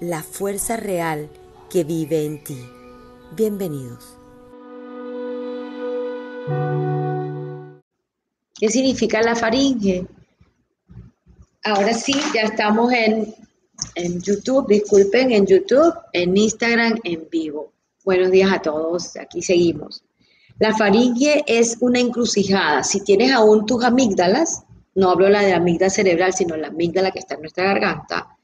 la fuerza real que vive en ti. Bienvenidos. ¿Qué significa la faringe? Ahora sí, ya estamos en, en YouTube, disculpen, en YouTube, en Instagram, en vivo. Buenos días a todos, aquí seguimos. La faringe es una encrucijada. Si tienes aún tus amígdalas, no hablo la de la amígdala cerebral, sino la amígdala que está en nuestra garganta,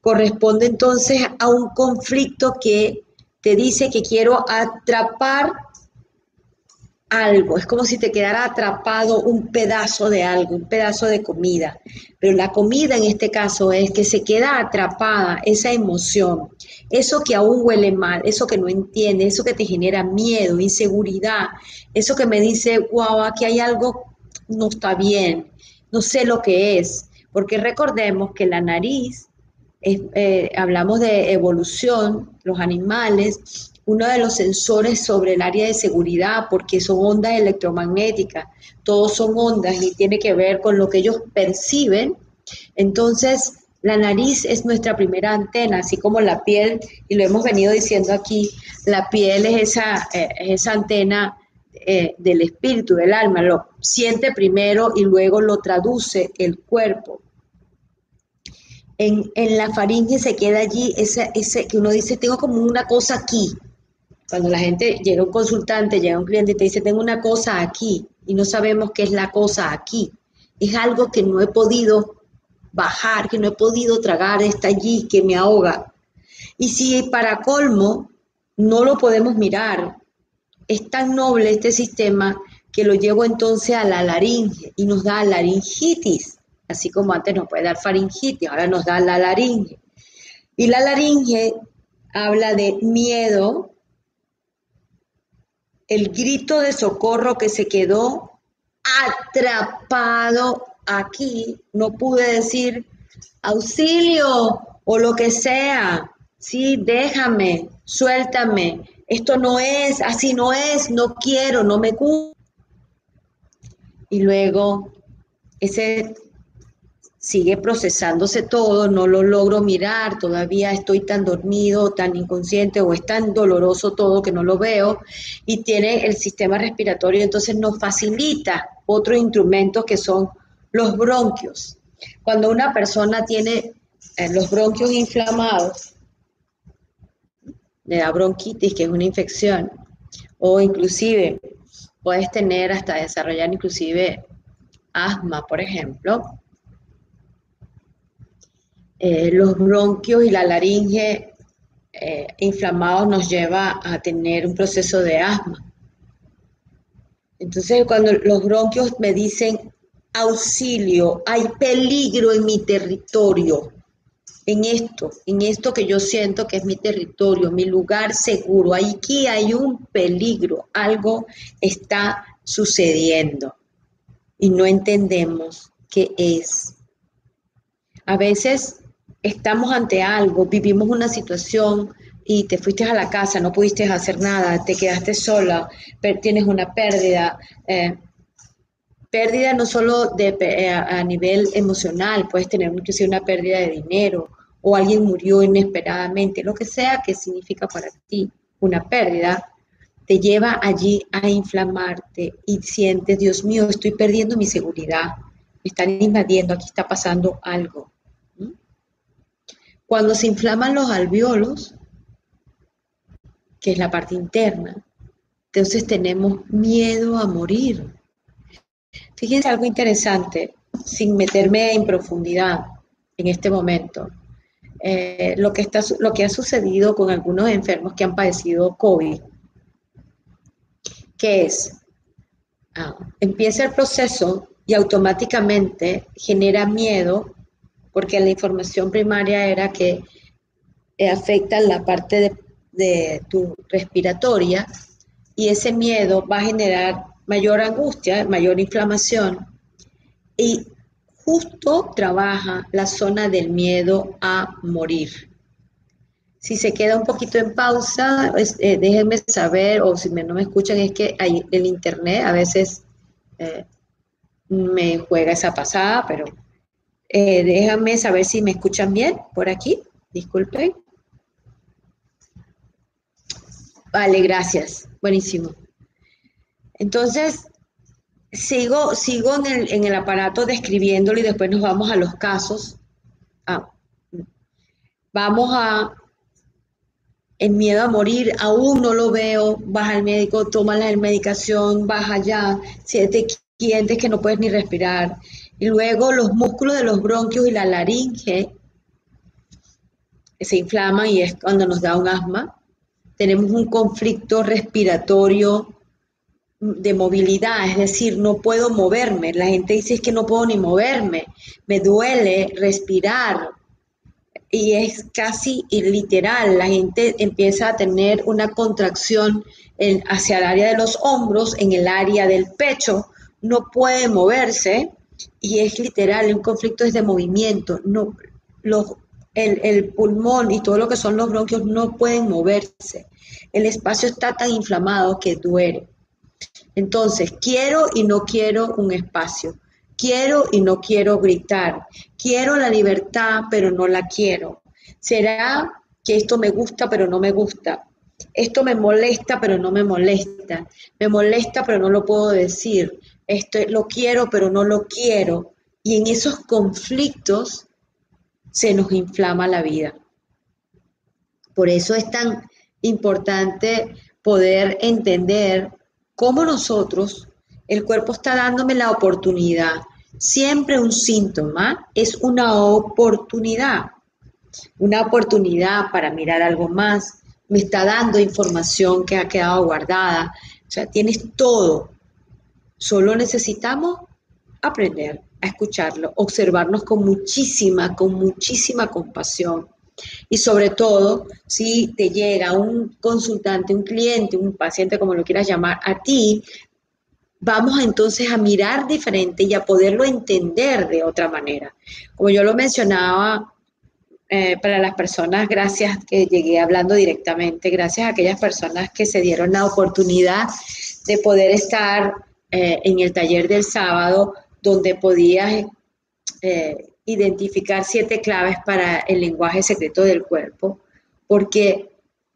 corresponde entonces a un conflicto que te dice que quiero atrapar algo, es como si te quedara atrapado un pedazo de algo, un pedazo de comida. Pero la comida en este caso es que se queda atrapada esa emoción, eso que aún huele mal, eso que no entiende, eso que te genera miedo, inseguridad, eso que me dice, wow, aquí hay algo, no está bien, no sé lo que es. Porque recordemos que la nariz, eh, hablamos de evolución, los animales uno de los sensores sobre el área de seguridad, porque son ondas electromagnéticas, todos son ondas y tiene que ver con lo que ellos perciben. Entonces, la nariz es nuestra primera antena, así como la piel, y lo hemos venido diciendo aquí, la piel es esa, eh, esa antena eh, del espíritu, del alma, lo siente primero y luego lo traduce el cuerpo. En, la faringe se queda allí ese, ese que uno dice, tengo como una cosa aquí, cuando la gente llega un consultante, llega un cliente y te dice, tengo una cosa aquí y no sabemos qué es la cosa aquí. Es algo que no he podido bajar, que no he podido tragar, está allí, que me ahoga. Y si para colmo no lo podemos mirar, es tan noble este sistema que lo llevo entonces a la laringe y nos da laringitis, así como antes nos puede dar faringitis, ahora nos da la laringe. Y la laringe habla de miedo, el grito de socorro que se quedó atrapado aquí. No pude decir auxilio o lo que sea. Sí, déjame, suéltame. Esto no es, así no es, no quiero, no me gusta. Y luego ese sigue procesándose todo, no lo logro mirar, todavía estoy tan dormido, tan inconsciente o es tan doloroso todo que no lo veo y tiene el sistema respiratorio, entonces nos facilita otros instrumentos que son los bronquios. Cuando una persona tiene eh, los bronquios inflamados, le da bronquitis, que es una infección, o inclusive puedes tener hasta desarrollar inclusive asma, por ejemplo, eh, los bronquios y la laringe eh, inflamados nos lleva a tener un proceso de asma. Entonces, cuando los bronquios me dicen auxilio, hay peligro en mi territorio, en esto, en esto que yo siento que es mi territorio, mi lugar seguro, aquí hay un peligro, algo está sucediendo y no entendemos qué es. A veces estamos ante algo, vivimos una situación y te fuiste a la casa, no pudiste hacer nada, te quedaste sola, tienes una pérdida. Eh, pérdida no solo de, eh, a nivel emocional, puedes tener inclusive una pérdida de dinero o alguien murió inesperadamente, lo que sea que significa para ti una pérdida, te lleva allí a inflamarte y sientes, Dios mío, estoy perdiendo mi seguridad, me están invadiendo, aquí está pasando algo. Cuando se inflaman los alveolos, que es la parte interna, entonces tenemos miedo a morir. Fíjense algo interesante, sin meterme en profundidad en este momento. Eh, lo, que está, lo que ha sucedido con algunos enfermos que han padecido COVID, que es, ah, empieza el proceso y automáticamente genera miedo porque la información primaria era que eh, afecta la parte de, tu respiratoria y ese miedo va a generar mayor angustia, mayor inflamación y justo trabaja la zona del miedo a morir. Si se queda un poquito en pausa, eh, déjenme saber, o si no me escuchan, es que hay, el internet a veces eh, me juega esa pasada, pero eh, déjenme saber si me escuchan bien por aquí. Disculpen. Vale, gracias. Buenísimo. Entonces, sigo, sigo en, el, en el aparato describiéndolo y después nos vamos a los casos. Ah, vamos a el miedo a morir, aún no lo veo, vas al médico, toma la medicación, vas allá, siete clientes que no puedes ni respirar. Y luego los músculos de los bronquios y la laringe se inflaman y es cuando nos da un asma. Tenemos un conflicto respiratorio de movilidad, es decir, no puedo moverme. La gente dice es que no puedo ni moverme, me duele respirar, y es casi literal, la gente empieza a tener una contracción hacia el área de los hombros, en el área del pecho, no puede moverse y es literal, un conflicto es de movimiento, no, los, el, el pulmón y todo lo que son los bronquios no pueden moverse, el espacio está tan inflamado que duele. Entonces, quiero y no quiero un espacio. Quiero y no quiero gritar. Quiero la libertad, pero no la quiero. ¿Será que esto me gusta, pero no me gusta? Esto me molesta, pero no me molesta. Me molesta, pero no lo puedo decir. Esto lo quiero, pero no lo quiero. Y en esos conflictos se nos inflama la vida. Por eso es tan importante poder entender cómo nosotros, el cuerpo está dándome la oportunidad Siempre un síntoma es una oportunidad, una oportunidad para mirar algo más. Me está dando información que ha quedado guardada. O sea, tienes todo. Solo necesitamos aprender a escucharlo, observarnos con muchísima, con muchísima compasión. Y sobre todo, si te llega un consultante, un cliente, un paciente, como lo quieras llamar, a ti vamos entonces a mirar diferente y a poderlo entender de otra manera. Como yo lo mencionaba, eh, para las personas, gracias que llegué hablando directamente, gracias a aquellas personas que se dieron la oportunidad de poder estar eh, en el taller del sábado, donde podías eh, identificar siete claves para el lenguaje secreto del cuerpo, porque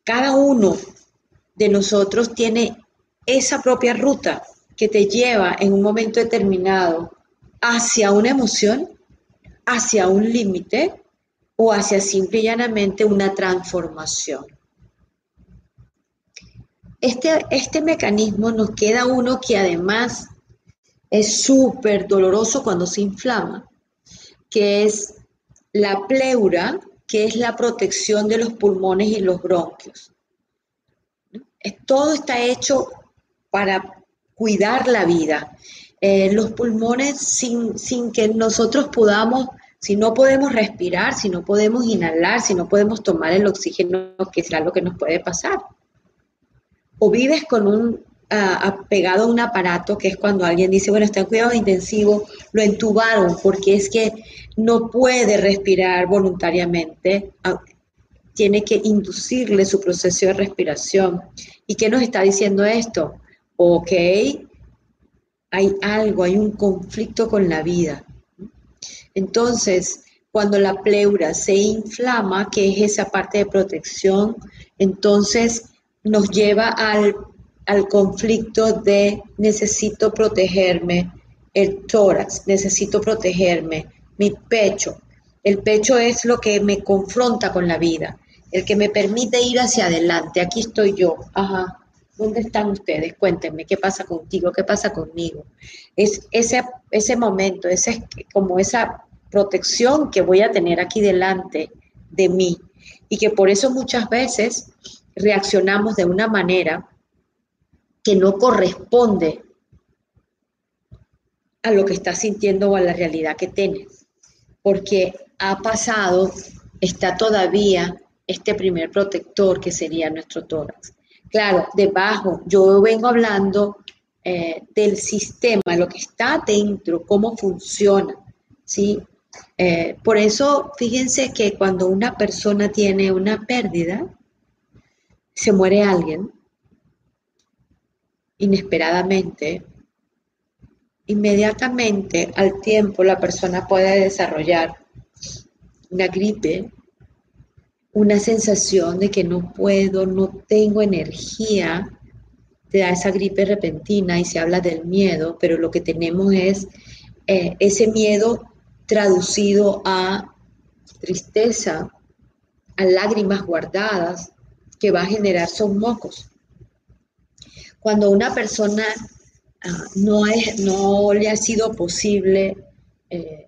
cada uno de nosotros tiene esa propia ruta que te lleva en un momento determinado hacia una emoción, hacia un límite o hacia simple y llanamente una transformación. Este, este mecanismo nos queda uno que además es súper doloroso cuando se inflama, que es la pleura, que es la protección de los pulmones y los bronquios. Todo está hecho para cuidar la vida. Eh, los pulmones sin, sin que nosotros podamos, si no podemos respirar, si no podemos inhalar, si no podemos tomar el oxígeno, que será lo que nos puede pasar. O vives con un pegado a un aparato, que es cuando alguien dice, bueno, está en cuidado intensivo, lo entubaron porque es que no puede respirar voluntariamente, tiene que inducirle su proceso de respiración. ¿Y qué nos está diciendo esto? ok, hay algo, hay un conflicto con la vida. Entonces, cuando la pleura se inflama, que es esa parte de protección, entonces nos lleva al, al conflicto de necesito protegerme, el tórax, necesito protegerme, mi pecho. El pecho es lo que me confronta con la vida, el que me permite ir hacia adelante. Aquí estoy yo, ajá, ¿Dónde están ustedes? Cuéntenme qué pasa contigo, qué pasa conmigo. Es ese, ese momento, ese, como esa protección que voy a tener aquí delante de mí y que por eso muchas veces reaccionamos de una manera que no corresponde a lo que estás sintiendo o a la realidad que tienes, porque ha pasado, está todavía este primer protector que sería nuestro tórax. Claro, debajo, yo vengo hablando eh, del sistema, lo que está dentro, cómo funciona, ¿sí? Eh, por eso, fíjense que cuando una persona tiene una pérdida, se muere alguien, inesperadamente, inmediatamente al tiempo la persona puede desarrollar una gripe, una sensación de que no puedo, no tengo energía, te da esa gripe repentina y se habla del miedo, pero lo que tenemos es eh, ese miedo traducido a tristeza, a lágrimas guardadas, que va a generar son mocos. Cuando una persona ah, no, es, no le ha sido posible eh,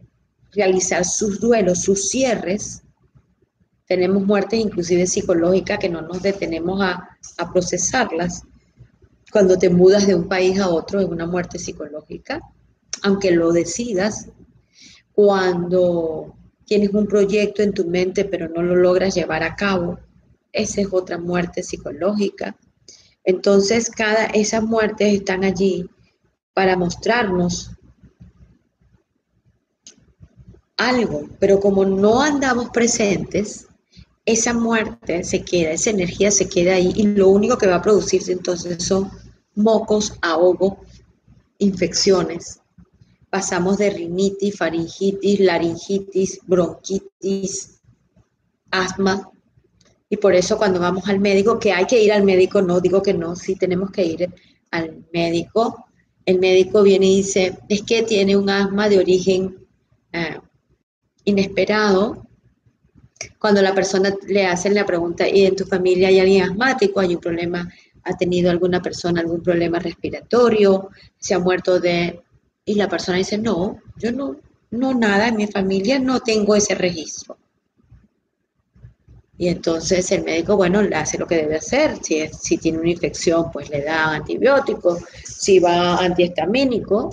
realizar sus duelos, sus cierres, tenemos muertes inclusive psicológicas que no nos detenemos a, a procesarlas. Cuando te mudas de un país a otro es una muerte psicológica, aunque lo decidas. Cuando tienes un proyecto en tu mente pero no lo logras llevar a cabo, esa es otra muerte psicológica. Entonces, cada, esas muertes están allí para mostrarnos algo, pero como no andamos presentes, esa muerte se queda, esa energía se queda ahí y lo único que va a producirse entonces son mocos, ahogo, infecciones. Pasamos de rinitis, faringitis, laringitis, bronquitis, asma, y por eso cuando vamos al médico, que hay que ir al médico, no digo que no, sí tenemos que ir al médico. El médico viene y dice, es que tiene un asma de origen eh, inesperado. Cuando la persona le hacen la pregunta, ¿y en tu familia hay alguien asmático? ¿Hay un problema? ¿Ha tenido alguna persona algún problema respiratorio? ¿Se ha muerto de...? Y la persona dice, no, yo no, no nada, en mi familia no tengo ese registro. Y entonces el médico, bueno, le hace lo que debe hacer. Si, si tiene una infección, pues le da antibiótico. Si va antihistamínico,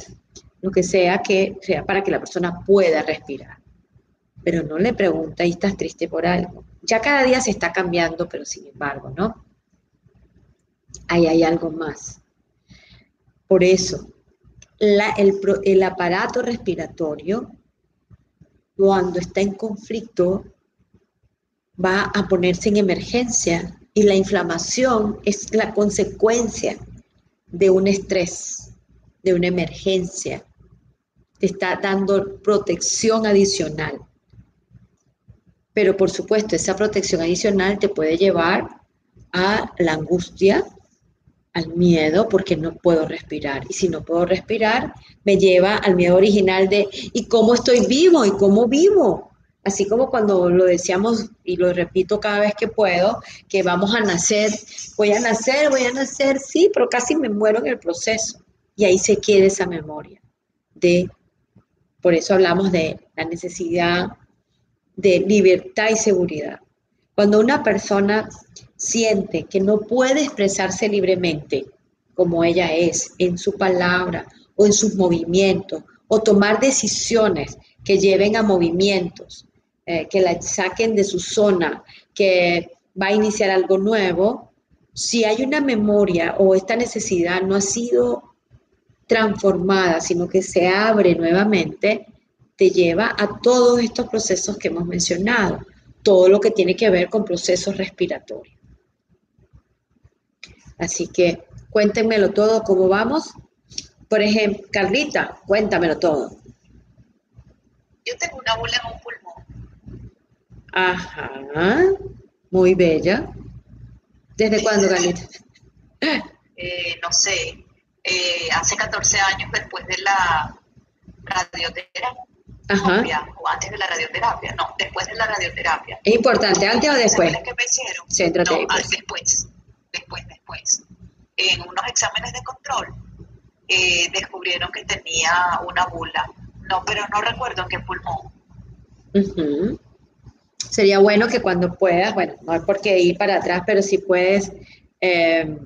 lo que sea que sea para que la persona pueda respirar. Pero no le pregunta, ¿y estás triste por algo? Ya cada día se está cambiando, pero sin embargo, ¿no? Ahí hay algo más. Por eso, el, el aparato respiratorio, cuando está en conflicto, va a ponerse en emergencia y la inflamación es la consecuencia de un estrés, de una emergencia. Te está dando protección adicional. Pero por supuesto, esa protección adicional te puede llevar a la angustia, al miedo, porque no puedo respirar. Y si no puedo respirar, me lleva al miedo original de ¿y cómo estoy vivo? ¿Y cómo vivo? Así como cuando lo decíamos, y lo repito cada vez que puedo, que vamos a nacer, voy a nacer, voy a nacer, sí, pero casi me muero en el proceso. Y ahí se queda esa memoria de, por eso hablamos de la necesidad de libertad y seguridad. Cuando una persona siente que no puede expresarse libremente como ella es, en su palabra o en sus movimientos, o tomar decisiones que lleven a movimientos eh, que la saquen de su zona, que va a iniciar algo nuevo, si hay una memoria o esta necesidad no ha sido transformada, sino que se abre nuevamente, te lleva a todos estos procesos que hemos mencionado, todo lo que tiene que ver con procesos respiratorios. Así que cuéntenmelo todo, ¿cómo vamos? Por ejemplo, Carlita, cuéntamelo todo. Yo tengo una bola en un pulmón Ajá, muy bella. ¿Desde cuándo, Galita? Eh, no sé, eh, hace 14 años después de la radioterapia. O antes de la radioterapia, no, después de la radioterapia. Es importante, ¿antes o después? que me hicieron? no, pues. después, después, después. En unos exámenes de control eh, descubrieron que tenía una bula. No, pero no recuerdo en qué pulmón sería bueno que cuando puedas, bueno, no hay por qué ir para atrás, pero si puedes eh,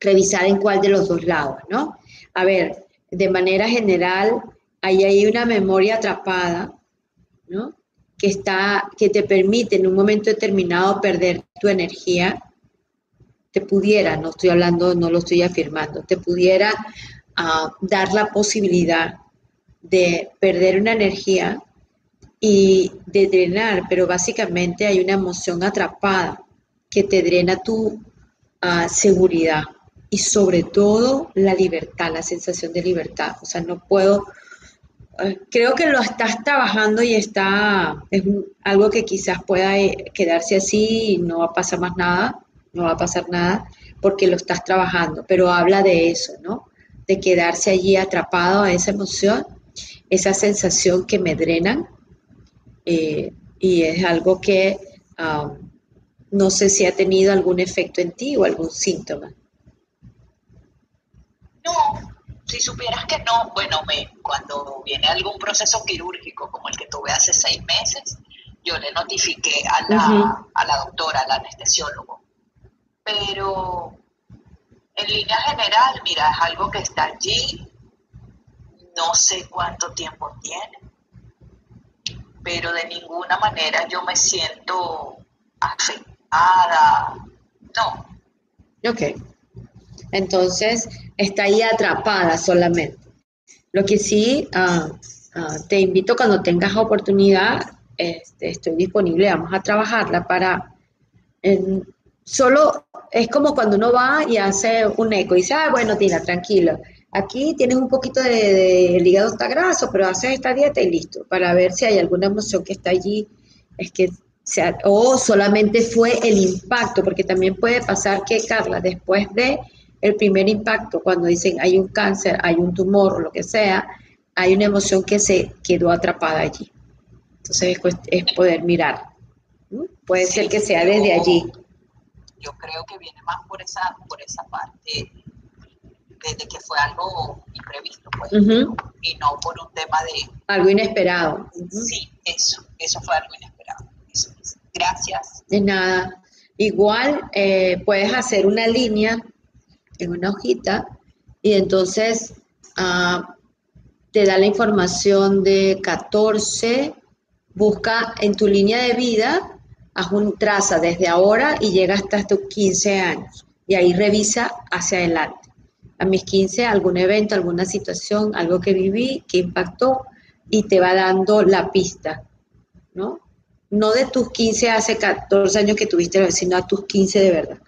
revisar en cuál de los dos lados, ¿no? A ver, de manera general, ahí hay una memoria atrapada, ¿no? que, está, que te permite en un momento determinado perder tu energía, te pudiera, no estoy hablando, no lo estoy afirmando, te pudiera ah, dar la posibilidad de perder una energía y de drenar, pero básicamente hay una emoción atrapada que te drena tu ah, seguridad y sobre todo la libertad, la sensación de libertad. O sea, no puedo, eh, creo que lo estás trabajando y está, es algo que quizás pueda eh, quedarse así y no va a pasar más nada, no va a pasar nada porque lo estás trabajando, pero habla de eso, ¿no? De quedarse allí atrapado a esa emoción, esa sensación que me drenan eh, y es algo que um, no sé si ha tenido algún efecto en ti o algún síntoma. No, si supieras que no, bueno, me, cuando viene algún proceso quirúrgico como el que tuve hace seis meses, yo le notifiqué a la, a la doctora, al anestesiólogo. Pero en línea general, mira, es algo que está allí, no sé cuánto tiempo tiene, pero de ninguna manera yo me siento afectada. No. Ok. Entonces, está ahí atrapada solamente. Lo que sí, ah, ah, te invito cuando tengas oportunidad, este, estoy disponible, vamos a trabajarla para... solo es como cuando uno va y hace un eco y dice, ah, bueno, Tina, tranquilo Aquí tienes un poquito de, el hígado está graso, pero haces esta dieta y listo, para ver si hay alguna emoción que está allí, es que sea, o solamente fue el impacto, porque también puede pasar que, Carla, después de el primer impacto, cuando dicen hay un cáncer, hay un tumor o lo que sea, hay una emoción que se quedó atrapada allí. Entonces es, poder mirar. Puede ser que sea desde allí. Yo creo que viene más por esa, por esa parte de, que fue algo imprevisto, pues, y no por un tema de... Algo inesperado. Sí, eso, eso fue algo inesperado. Gracias. De nada. Igual eh, puedes hacer una línea en una hojita y entonces ah, te da la información de 14, busca en tu línea de vida, haz un traza desde ahora y llega hasta tus 15 años y ahí revisa hacia adelante a mis 15 algún evento, alguna situación, algo que viví, que impactó y te va dando la pista, ¿no? No de tus 15 hace 14 años que tuviste, sino a tus 15 de verdad.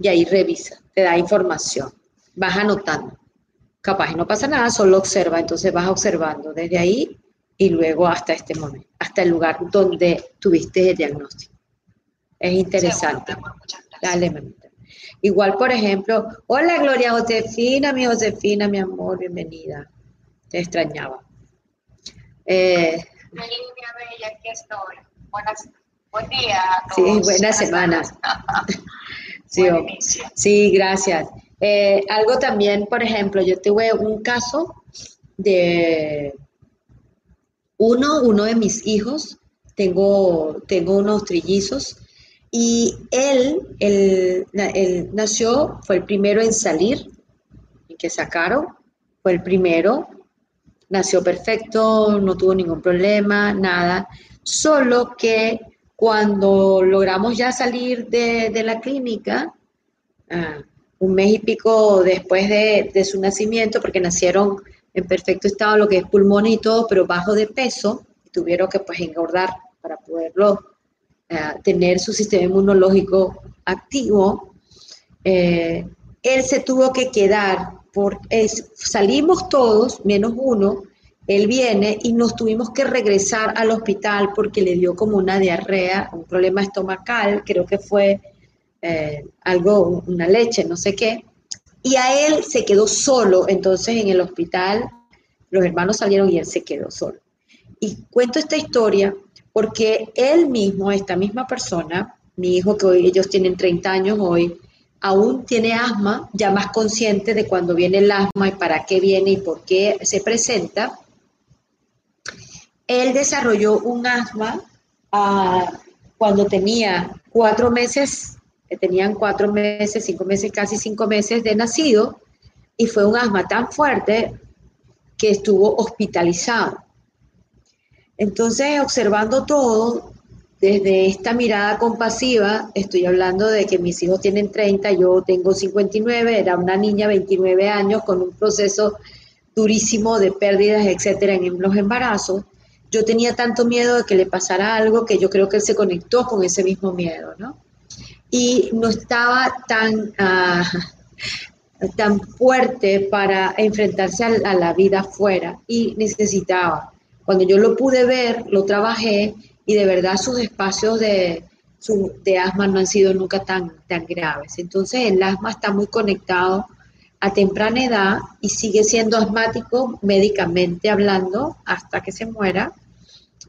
Y ahí revisa, te da información, vas anotando. Capaz no pasa nada, solo observa, entonces vas observando desde ahí y luego hasta este momento, hasta el lugar donde tuviste el diagnóstico. Es interesante. Dale, mamita. Igual, por ejemplo, hola Gloria Josefina, mi Josefina, mi amor, bienvenida. Te extrañaba. Eh, bella, aquí estoy. Buenas, buen día. Sí, buena semana. sí, sí, gracias. Eh, algo también, por ejemplo, yo tuve un caso de uno, uno de mis hijos, tengo, tengo unos trillizos, y él, él, nació, fue el primero en salir, y que sacaron, fue el primero, nació perfecto, no tuvo ningún problema, nada, solo que cuando logramos ya salir de, la clínica, ah, un mes y pico después de, de, su nacimiento, porque nacieron en perfecto estado, lo que es pulmón y todo, pero bajo de peso, tuvieron que pues engordar para poderlo tener su sistema inmunológico activo, eh, él se tuvo que quedar, por, salimos todos, menos uno, él viene y nos tuvimos que regresar al hospital porque le dio como una diarrea, un problema estomacal, creo que fue eh, algo, una leche, no sé qué, y a él se quedó solo, entonces en el hospital los hermanos salieron y él se quedó solo. Y cuento esta historia porque él mismo, esta misma persona, mi hijo que hoy ellos tienen 30 años hoy, aún tiene asma, ya más consciente de cuando viene el asma y para qué viene y por qué se presenta, él desarrolló un asma ah, cuando tenía cuatro meses, tenían cuatro meses, cinco meses, casi cinco meses de nacido, y fue un asma tan fuerte que estuvo hospitalizado. Entonces, observando todo, desde esta mirada compasiva, estoy hablando de que mis hijos tienen 30, yo tengo 59, era una niña 29 años con un proceso durísimo de pérdidas, etcétera, en los embarazos. Yo tenía tanto miedo de que le pasara algo que yo creo que él se conectó con ese mismo miedo, ¿no? Y no estaba tan, ah, tan fuerte para enfrentarse a, la vida afuera y necesitaba. Cuando yo lo pude ver, lo trabajé y de verdad sus espacios de, de asma no han sido nunca tan, tan graves. Entonces el asma está muy conectado a temprana edad y sigue siendo asmático médicamente hablando hasta que se muera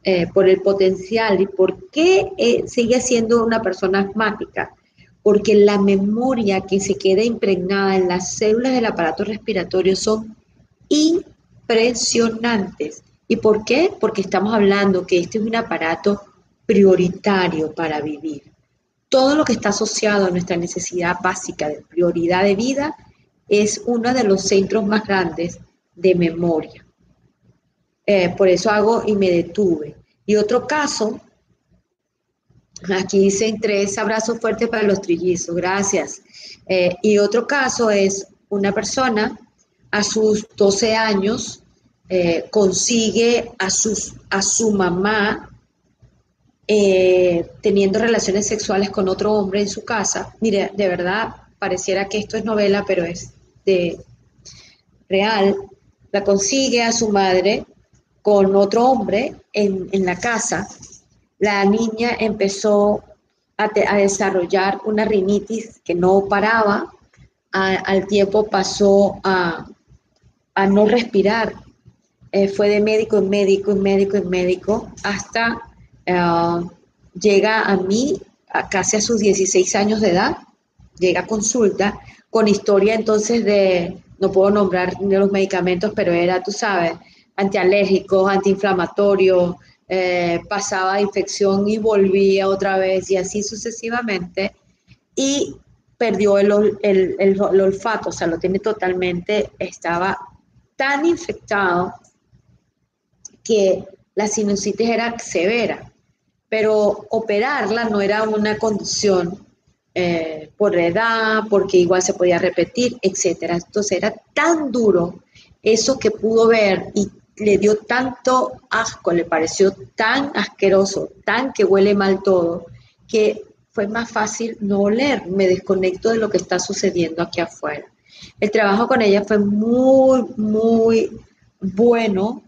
eh, por el potencial. ¿Y por qué eh, sigue siendo una persona asmática? porque la memoria que se queda impregnada en las células del aparato respiratorio son impresionantes. ¿Y por qué? Porque estamos hablando que este es un aparato prioritario para vivir. Todo lo que está asociado a nuestra necesidad básica de prioridad de vida es uno de los centros más grandes de memoria. Eh, por eso hago y me detuve. Y otro caso Aquí dicen tres abrazos fuertes para los trillizos, gracias. Eh, y otro caso es una persona a sus 12 años eh, consigue a, sus, a su mamá eh, teniendo relaciones sexuales con otro hombre en su casa. Mire, de verdad, pareciera que esto es novela, pero es de real. La consigue a su madre con otro hombre en, en la casa la niña empezó a, desarrollar una rinitis que no paraba, al tiempo pasó a, no respirar. Eh, fue de médico en médico, en médico, en médico, hasta eh, llega a mí casi a sus 16 años de edad, llega a consulta con historia entonces de, no puedo nombrar los medicamentos, pero era, tú sabes, antialérgicos, antiinflamatorios, eh, pasaba infección y volvía otra vez y así sucesivamente. Y perdió el, el, olfato, o sea, lo tiene totalmente, estaba tan infectado que la sinusitis era severa, pero operarla no era una condición eh, por edad, porque igual se podía repetir, etcétera. Entonces era tan duro eso que pudo ver y le dio tanto asco, le pareció tan asqueroso, tan que huele mal todo, que fue más fácil no oler, me desconecto de lo que está sucediendo aquí afuera. El trabajo con ella fue muy, muy bueno,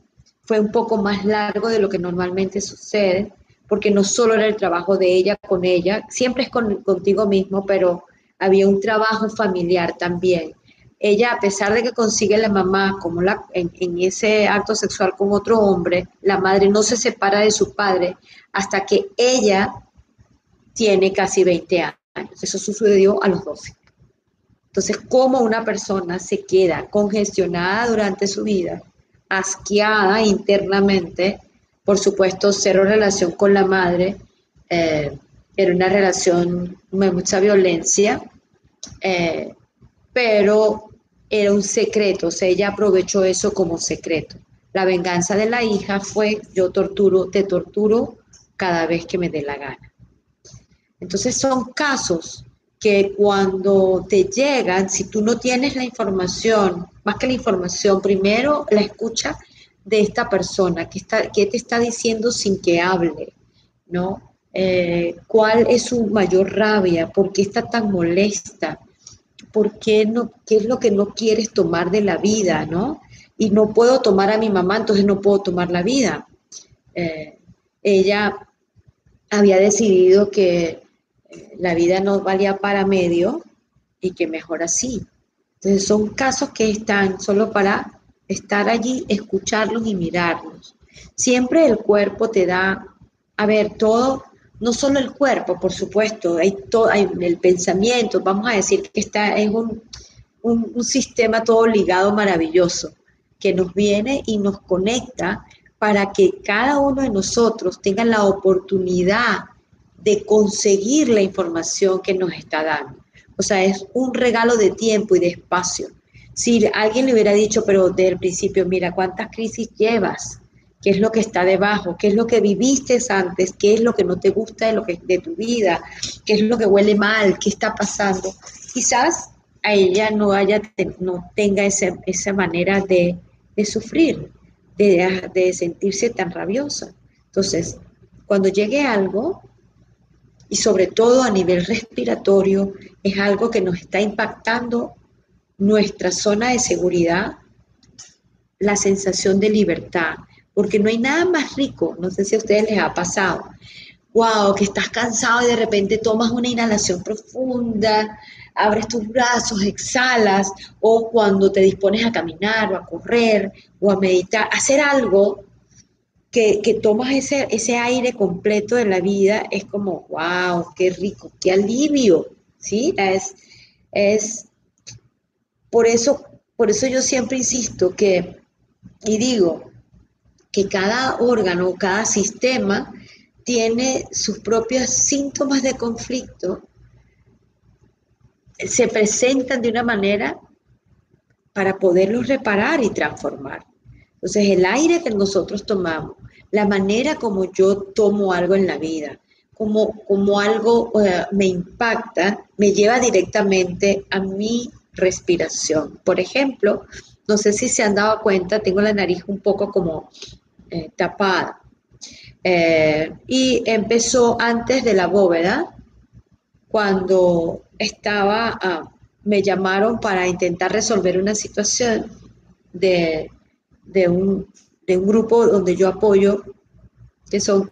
fue un poco más largo de lo que normalmente sucede, porque no solo era el trabajo de ella con ella, siempre es contigo mismo, pero había un trabajo familiar también ella, a pesar de que consigue la mamá como la, en, ese acto sexual con otro hombre, la madre no se separa de su padre hasta que ella tiene casi 20 años. Eso sucedió a los 12. Entonces, ¿cómo una persona se queda congestionada durante su vida, asqueada internamente? Por supuesto, cero relación con la madre, eh, era una relación de mucha violencia, eh, pero era un secreto, o sea, ella aprovechó eso como secreto. La venganza de la hija fue yo torturo, te torturo cada vez que me dé la gana. Entonces son casos que cuando te llegan, si tú no tienes la información, más que la información, primero la escucha de esta persona que, está, que te está diciendo sin que hable, ¿no? Eh, ¿Cuál es su mayor rabia? ¿Por qué está tan molesta? ¿por qué, no, qué es lo que no quieres tomar de la vida, no? Y no puedo tomar a mi mamá, entonces no puedo tomar la vida. Eh, ella había decidido que la vida no valía para medio y que mejor así. Entonces son casos que están solo para estar allí, escucharlos y mirarlos. Siempre el cuerpo te da, a ver, todo no solo el cuerpo, por supuesto, hay, todo, hay el pensamiento, vamos a decir que está en un, un, sistema todo ligado maravilloso, que nos viene y nos conecta para que cada uno de nosotros tenga la oportunidad de conseguir la información que nos está dando. O sea, es un regalo de tiempo y de espacio. Si alguien le hubiera dicho, pero desde el principio, mira, ¿cuántas crisis llevas? qué es lo que está debajo, qué es lo que viviste antes, qué es lo que no te gusta de, lo que, de tu vida, qué es lo que huele mal, qué está pasando. Quizás a ella no, haya, no tenga ese, esa manera de, sufrir, de, de sentirse tan rabiosa. Entonces, cuando llegue algo, y sobre todo a nivel respiratorio, es algo que nos está impactando nuestra zona de seguridad, la sensación de libertad, porque no hay nada más rico, no sé si a ustedes les ha pasado, wow, que estás cansado y de repente tomas una inhalación profunda, abres tus brazos, exhalas, o cuando te dispones a caminar o a correr o a meditar, hacer algo que, tomas ese, ese aire completo de la vida, es como, wow, qué rico, qué alivio, ¿sí? Es, es, por eso, por eso yo siempre insisto que, y digo, que cada órgano, cada sistema tiene sus propios síntomas de conflicto se presentan de una manera para poderlos reparar y transformar. Entonces, el aire que nosotros tomamos, la manera como yo tomo algo en la vida, como, algo eh, me impacta, me lleva directamente a mi respiración. Por ejemplo, no sé si se han dado cuenta, tengo la nariz un poco como eh, tapada. Eh, y empezó antes de la bóveda, cuando estaba, ah, me llamaron para intentar resolver una situación de, un, grupo donde yo apoyo, que son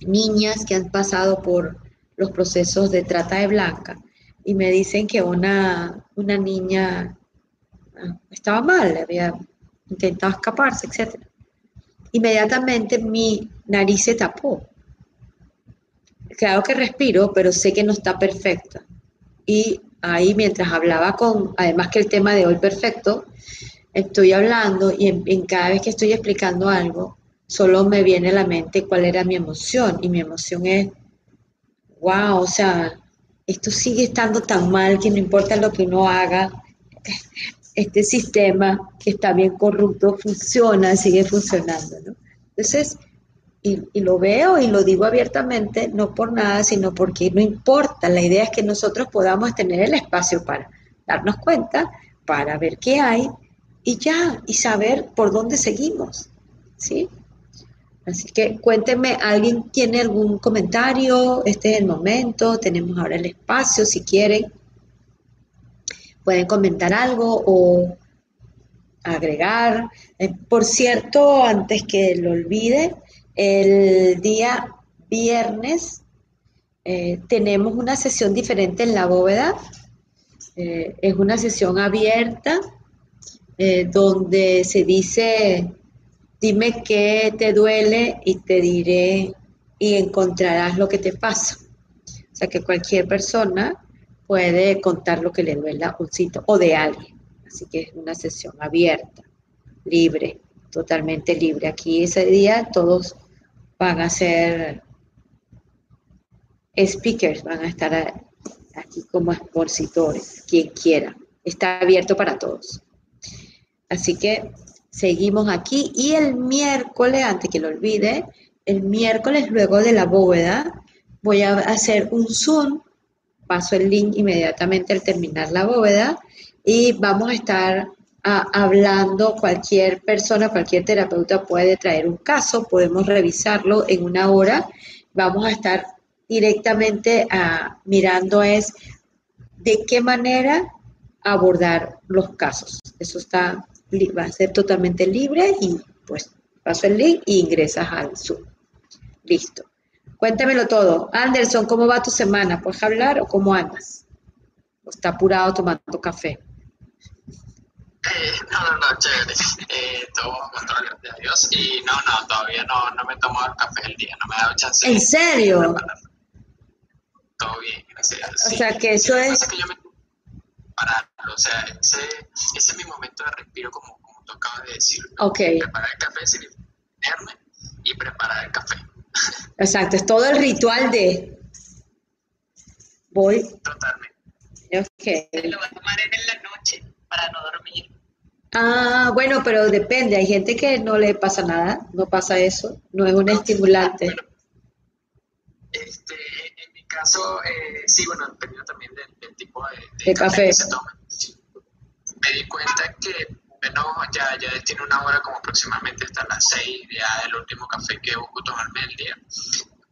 niñas que han pasado por los procesos de trata de blanca y me dicen que una, una niña ah, estaba mal, había intentado escaparse, etc. Inmediatamente mi nariz se tapó claro que respiro, pero sé que no está perfecta. Y ahí mientras hablaba con, además que el tema de hoy perfecto, estoy hablando y en, cada vez que estoy explicando algo, solo me viene a la mente cuál era mi emoción. Y mi emoción es, wow, o sea, esto sigue estando tan mal que no importa lo que uno haga, este sistema que está bien corrupto funciona, sigue funcionando. ¿no? Entonces, y, lo veo y lo digo abiertamente, no por nada, sino porque no importa. La idea es que nosotros podamos tener el espacio para darnos cuenta, para ver qué hay y ya, y saber por dónde seguimos. ¿Sí? Así que cuéntenme, ¿alguien tiene algún comentario? Este es el momento, tenemos ahora el espacio, si quieren. Pueden comentar algo o agregar. Eh, por cierto, antes que lo olvide, el día viernes eh, tenemos una sesión diferente en la bóveda. Eh, es una sesión abierta eh, donde se dice, dime qué te duele y te diré y encontrarás lo que te pasa. O sea que cualquier persona puede contar lo que le duela un sitio o de alguien. Así que es una sesión abierta, libre, totalmente libre. Aquí ese día todos van a ser speakers, van a estar aquí como expositores, quien quiera. Está abierto para todos. Así que seguimos aquí y el miércoles, antes que lo olvide, el miércoles luego de la bóveda voy a hacer un Zoom, paso el link inmediatamente al terminar la bóveda y vamos a estar hablando, cualquier persona, cualquier terapeuta puede traer un caso, podemos revisarlo en una hora. Vamos a estar directamente ah, mirando es de qué manera abordar los casos. Eso está, va a ser totalmente libre y pues paso el link y ingresas al Zoom. Listo. Cuéntamelo todo. Anderson, ¿cómo va tu semana? ¿Puedes hablar o cómo andas? ¿O está apurado tomando café? Eh, no, no, no, chévere. Eh, todo control, gracias a Dios. Y no, no, todavía no, no me he tomado el café del día, no me ha dado chance. ¿En serio? Todo bien, gracias. O sea, que eso es... Que yo me... Pararlo, o sea, ese, ese es mi momento de respiro, como, como tú acabas de decir. Ok. Preparar el café, sirvirme y preparar el café. Exacto, es todo el ritual de... Voy. Totalmente. Ok. Lo voy a tomar en la noche para no dormir. Ah, bueno, pero depende. Hay gente que no le pasa nada, no pasa eso, no es un estimulante. este, en mi caso, eh, sí, bueno, dependiendo también del, tipo de, café. que se toma. Me di cuenta que, bueno, ya, ya tiene una hora como aproximadamente hasta las seis, ya el último café que busco tomarme el día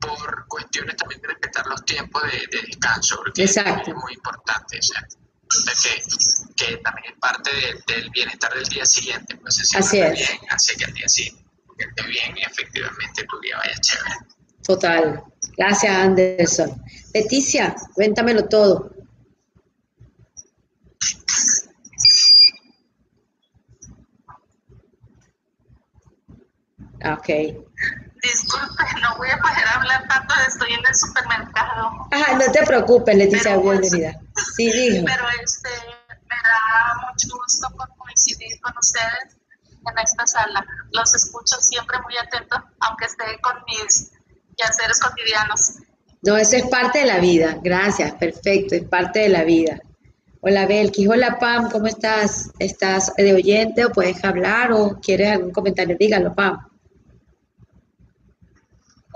por cuestiones también de respetar los tiempos de, descanso, porque es muy importante. O sea, que, que también es parte del bienestar del día siguiente. Pues así es. Bien, hace que el día siguiente esté bien y efectivamente tu día vaya chévere. Total. Gracias, Anderson. Leticia, cuéntamelo todo. Ok. Disculpe, no voy a poder hablar tanto, estoy en el supermercado. Ajá, no te preocupes, Leticia, bienvenida. Sí, dime. Pero este, me da mucho gusto coincidir con ustedes en esta sala. Los escucho siempre muy atentos, aunque esté con mis quehaceres cotidianos. No, eso es parte de la vida. Gracias, perfecto, es parte de la vida. Hola Belkis, hola Pam, ¿cómo estás? ¿Estás de oyente o puedes hablar o quieres algún comentario? Dígalo, Pam.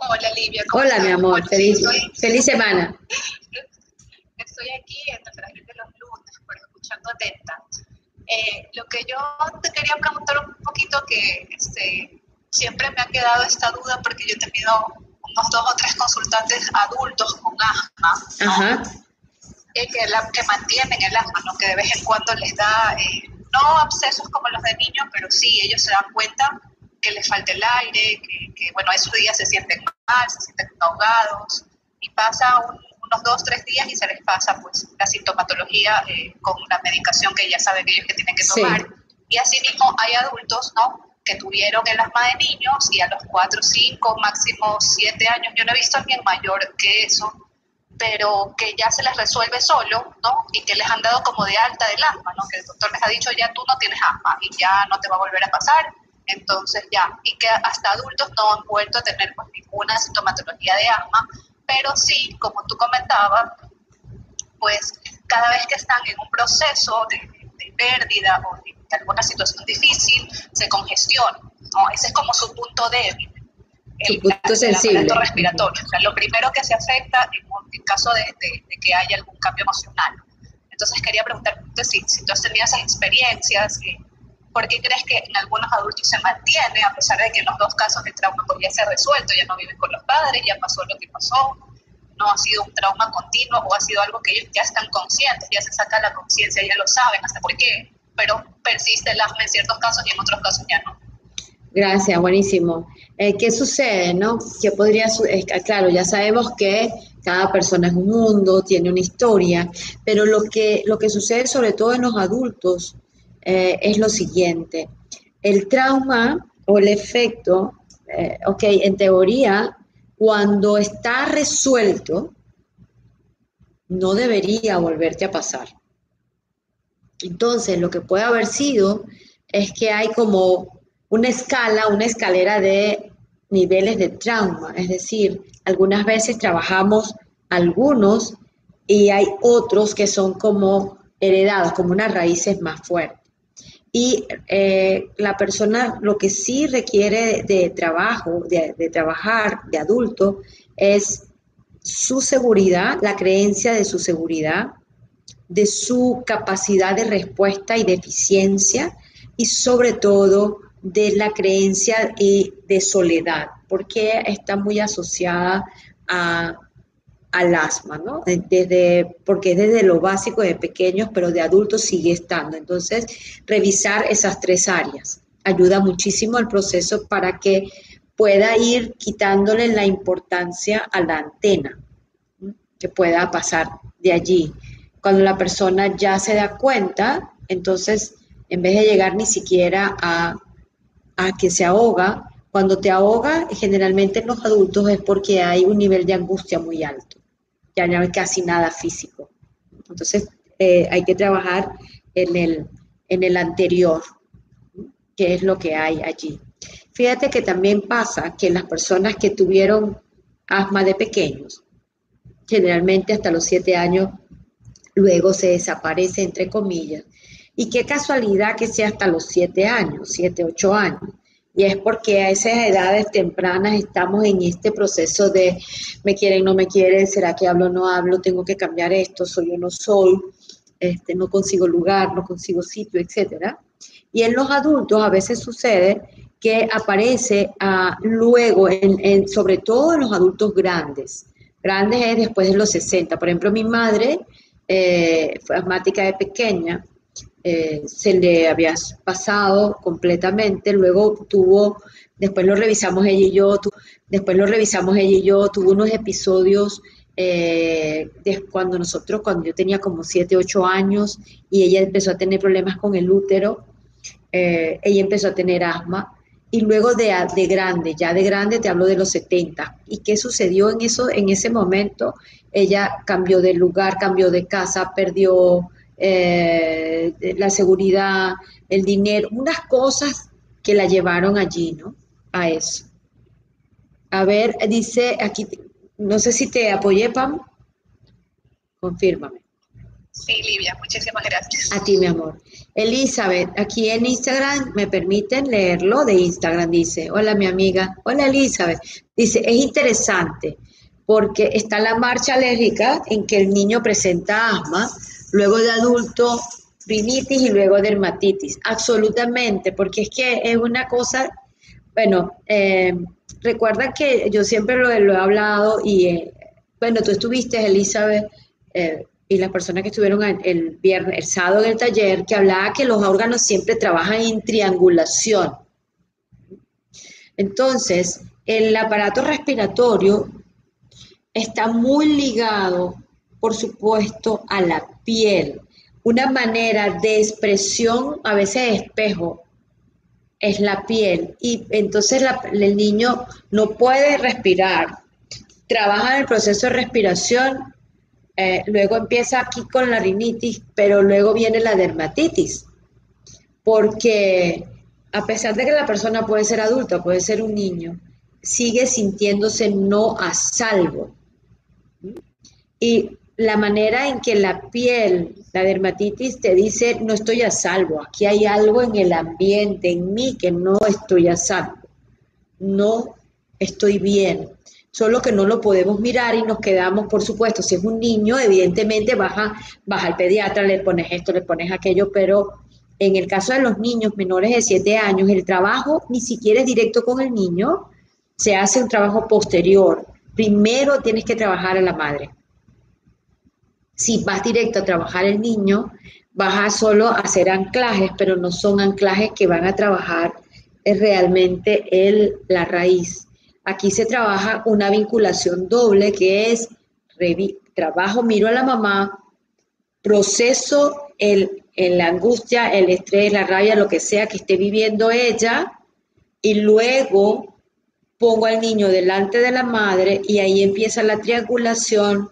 Hola Livia. Hola mi amor, feliz, feliz semana. Estoy aquí en el traje de los lunes, por escuchando atenta. Eh, lo que yo te quería preguntar un poquito que este, siempre me ha quedado esta duda porque yo he tenido unos dos o tres consultantes adultos con asma, eh, que, la, que mantienen el asma, ¿no? que de vez en cuando les da, eh, no abscesos como los de niños, pero sí, ellos se dan cuenta que les falta el aire, que, bueno, esos días se sienten mal, se sienten ahogados, y pasa unos dos, tres días y se les pasa pues la sintomatología eh, con la medicación que ya saben ellos que tienen que tomar. Y asimismo hay adultos, ¿no? que tuvieron el asma de niños y a los cuatro, cinco, máximo siete años, yo no he visto a alguien mayor que eso, pero que ya se les resuelve solo, ¿no? Y que les han dado como de alta del asma, ¿no? Que el doctor les ha dicho, ya tú no tienes asma y ya no te va a volver a pasar, entonces ya, y que hasta adultos no han vuelto a tener pues, ninguna sintomatología de asma, pero sí, como tú comentabas, pues cada vez que están en un proceso de, pérdida o de, alguna situación difícil, se congestionan, ¿no? Ese es como su punto débil. El, punto sensible. respiratorio. O sea, lo primero que se afecta en, caso de, que haya algún cambio emocional. Entonces quería preguntarte si, si tú has tenido esas experiencias, eh, ¿Por qué crees que en algunos adultos se mantiene, a pesar de que en los dos casos el trauma podría ser resuelto, ya no viven con los padres, ya pasó lo que pasó, no ha sido un trauma continuo o ha sido algo que ellos ya están conscientes, ya se saca la conciencia, ya lo saben hasta por qué, pero persiste el asma en ciertos casos y en otros casos ya no. Gracias, buenísimo. Eh, ¿Qué sucede, no? ¿Qué podría claro, ya sabemos que cada persona es un mundo, tiene una historia, pero lo que, lo que sucede sobre todo en los adultos eh, es lo siguiente. El trauma o el efecto, eh, ok, en teoría, cuando está resuelto, no debería volverte a pasar. Entonces, lo que puede haber sido es que hay como una escala, una escalera de niveles de trauma. Es decir, algunas veces trabajamos algunos y hay otros que son como heredados, como unas raíces más fuertes. Y eh, la persona lo que sí requiere de, trabajo, de, trabajar de adulto, es su seguridad, la creencia de su seguridad, de su capacidad de respuesta y de eficiencia y sobre todo de la creencia de soledad, porque está muy asociada a al asma, ¿no? Desde, porque es desde lo básico de pequeños, pero de adultos sigue estando. Entonces, revisar esas tres áreas ayuda muchísimo al proceso para que pueda ir quitándole la importancia a la antena, que pueda pasar de allí. Cuando la persona ya se da cuenta, entonces, en vez de llegar ni siquiera a, a que se ahoga, cuando te ahoga, generalmente en los adultos es porque hay un nivel de angustia muy alto ya no hay casi nada físico. Entonces, eh, hay que trabajar en el, en el anterior, que es lo que hay allí. Fíjate que también pasa que las personas que tuvieron asma de pequeños, generalmente hasta los siete años, luego se desaparece, entre comillas, Y qué casualidad que sea hasta los 7 años, 7, 8 años. Y es porque a esas edades tempranas estamos en este proceso de me quieren, no me quieren, será que hablo no hablo, tengo que cambiar esto, soy o no soy, este, no consigo lugar, no consigo sitio, etc. Y en los adultos a veces sucede que aparece ah, luego, en, sobre todo en los adultos grandes. Grandes es después de los 60. Por ejemplo, mi madre eh, fue asmática de pequeña, eh, se le había pasado completamente, luego tuvo, después lo revisamos ella y yo, después lo revisamos ella y yo, tuvo unos episodios eh, cuando nosotros, cuando yo tenía como 7, 8 años y ella empezó a tener problemas con el útero, ella empezó a tener asma y luego de, de, grande, ya de grande te hablo de los 70. ¿Y qué sucedió en, eso, en ese momento? Ella cambió de lugar, cambió de casa, perdió eh, la seguridad, el dinero, unas cosas que la llevaron allí, ¿no? A eso. A ver, dice aquí, no sé si te apoyé, Pam. Confírmame. Sí, Livia, muchísimas gracias. A ti, mi amor. Elizabeth, aquí en Instagram, ¿me permiten leerlo de Instagram? Dice, hola mi amiga, hola Elizabeth. Dice, es interesante porque está la marcha alérgica en que el niño presenta asma, luego de adulto rinitis y luego dermatitis. Absolutamente, porque es que es una cosa, bueno, eh, recuerda que yo siempre lo, he hablado y, eh, bueno, tú estuviste, Elizabeth, eh, y las personas que estuvieron el viernes, el sábado en el taller, que hablaba que los órganos siempre trabajan en triangulación. Entonces, el aparato respiratorio está muy ligado, por supuesto, a la piel. Una manera de expresión, a veces espejo, es la piel. Y entonces el niño no puede respirar. Trabaja en el proceso de respiración eh, luego empieza aquí con la rinitis, pero luego viene la dermatitis, porque a pesar de que la persona puede ser adulta, puede ser un niño, sigue sintiéndose no a salvo. Y la manera en que la piel, la dermatitis te dice, no estoy a salvo, aquí hay algo en el ambiente, en mí, que no estoy a salvo, no estoy bien solo que no lo podemos mirar y nos quedamos, por supuesto, si es un niño, evidentemente baja, baja al pediatra, le pones esto, le pones aquello, pero en el caso de los niños menores de 7 años, el trabajo ni siquiera es directo con el niño, se hace un trabajo posterior. Primero tienes que trabajar a la madre. Si vas directo a trabajar el niño, vas a solo hacer anclajes, pero no son anclajes que van a trabajar realmente el, la raíz. Aquí se trabaja una vinculación doble que es trabajo, miro a la mamá, proceso el, la angustia, el estrés, la rabia, lo que sea que esté viviendo ella, y luego pongo al niño delante de la madre y ahí empieza la triangulación,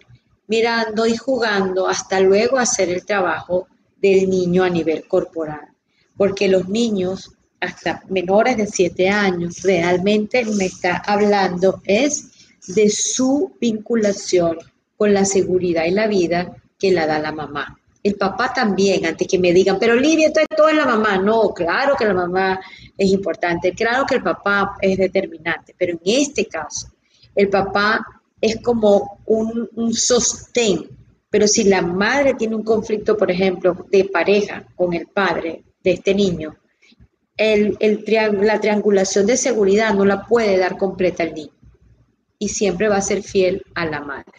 mirando y jugando hasta luego hacer el trabajo del niño a nivel corporal. Porque los niños hasta menores de 7 años, realmente me está hablando es de su vinculación con la seguridad y la vida que la da la mamá. El papá también, antes que me digan, pero Livia, esto es todo en la mamá. No, claro que la mamá es importante, claro que el papá es determinante, pero en este caso, el papá es como un, un sostén. Pero si la madre tiene un conflicto, por ejemplo, de pareja con el padre de este niño, el, la triangulación de seguridad no la puede dar completa el niño y siempre va a ser fiel a la madre,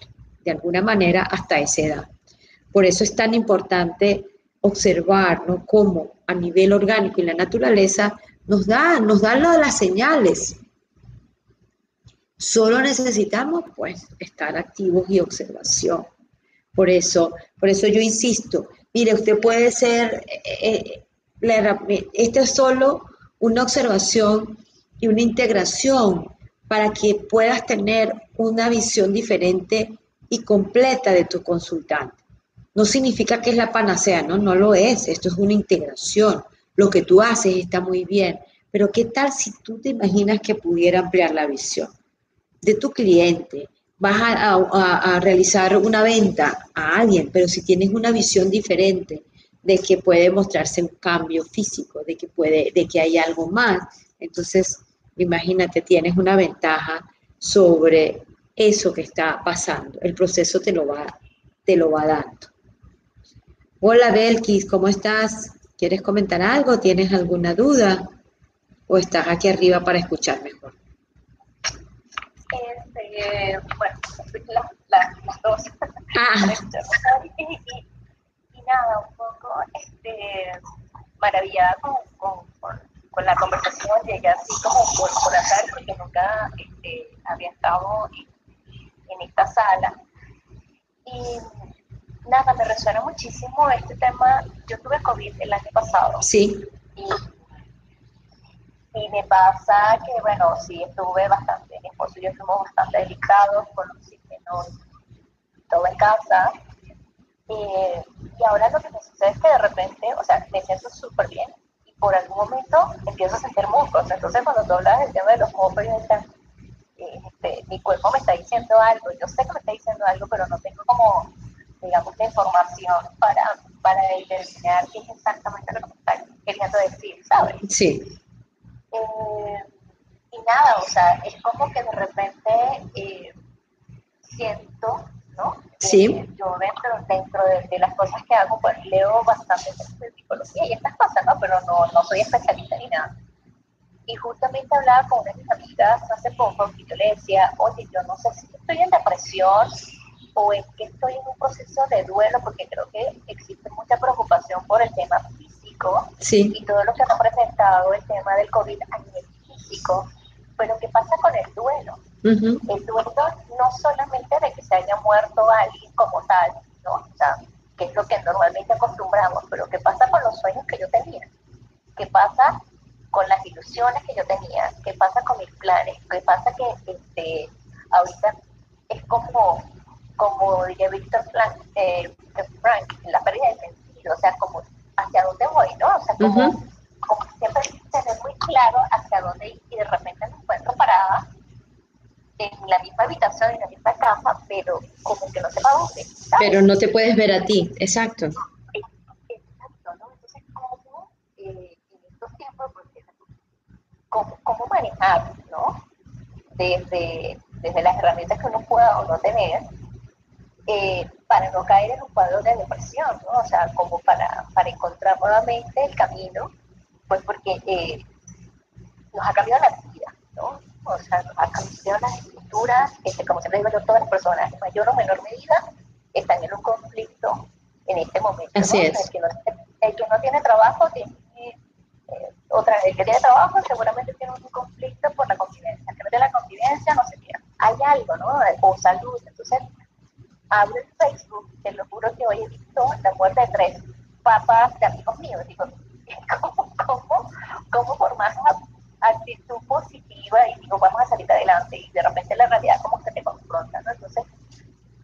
de alguna manera hasta esa edad. Por eso es tan importante observar cómo a nivel orgánico y la naturaleza nos da, nos dan las señales. Solo necesitamos pues estar activos y observación. Por eso, por eso yo insisto, mire, usted puede ser eh, eh, esto es solo una observación y una integración para que puedas tener una visión diferente y completa de tu consultante. No significa que es la panacea, no, no lo es, esto es una integración. Lo que tú haces está muy bien, pero ¿qué tal si tú te imaginas que pudiera ampliar la visión de tu cliente? Vas a, a realizar una venta a alguien, pero si tienes una visión diferente, de que puede mostrarse un cambio físico, de que puede, de que hay algo más. Entonces, imagínate, tienes una ventaja sobre eso que está pasando. El proceso te lo va, te lo va dando. Hola Belkis, ¿cómo estás? ¿Quieres comentar algo? ¿Tienes alguna duda? ¿O estás aquí arriba para escuchar mejor? Este, bueno, las dos. Ah. y, nada, un poco este, maravillada con, con, con, la conversación, llegué así como por, por azar porque nunca este, había estado en, esta sala. Y nada, me resuena muchísimo este tema. Yo tuve COVID el año pasado. Sí. Y, y me pasa que, bueno, sí, estuve bastante, mi esposo y yo fuimos bastante delicados con oxígeno todo en casa. Eh, y ahora lo que me sucede es que de repente, o sea, me siento súper bien y por algún momento empiezo a sentir mocos. Entonces, cuando tú hablas del tema de los mocos, este, mi cuerpo me está diciendo algo. Yo sé que me está diciendo algo, pero no tengo como, digamos, la información para, para determinar qué es exactamente lo que me está queriendo decir, ¿sabes? Sí. Eh, y nada, o sea, es como que de repente eh, siento, ¿no? Sí. yo dentro, dentro de, las cosas que hago, pues leo bastante de psicología y estas cosas, ¿no? Pero no, no soy especialista ni nada. Y justamente hablaba con una de mis amigas hace poco y yo le decía, oye, yo no sé si estoy en depresión o es que estoy en un proceso de duelo, porque creo que existe mucha preocupación por el tema físico sí. y todo lo que ha representado el tema del COVID a nivel físico. Pero ¿qué pasa con el duelo? El duelo no solamente de que se haya muerto alguien como tal, ¿no? O sea, que es lo que normalmente acostumbramos, pero ¿qué pasa con los sueños que yo tenía? ¿Qué pasa con las ilusiones que yo tenía? ¿Qué pasa con mis planes? ¿Qué pasa que este, ahorita es como, como diría Víctor Frank, eh, Frank, la pérdida de sentido, o sea, como hacia dónde voy, ¿no? O sea, como, como siempre tener muy claro hacia dónde ir y de repente me encuentro parada en la misma habitación, en la misma cama, pero como que no sé para dónde. Pero no te puedes ver a ti, exacto. Exacto, ¿no? Entonces, ¿cómo eh, en estos tiempos, pues, cómo, cómo manejar, ¿no? Desde, desde las herramientas que uno pueda o no tener, eh, para no caer en un cuadro de depresión, ¿no? O sea, como para, para encontrar nuevamente el eh, nos ha cambiado la vida, ¿no? o sea, ha cambiado las estructuras, este, como siempre digo todas las personas, en mayor o menor medida, están en un conflicto en este momento. Así es. El que, no, el que, no, tiene trabajo tiene eh, otra, el que tiene trabajo seguramente tiene un conflicto por la convivencia. El que no tiene la convivencia no se queda. Hay algo, ¿no? O salud. Entonces, abro el Facebook, te lo juro que hoy he visto la muerte de tres papás de amigos míos. Digo, ¿cómo, cómo, cómo por más actitud positiva y digo, vamos a salir adelante y de repente la realidad como que te confronta, ¿no? Entonces,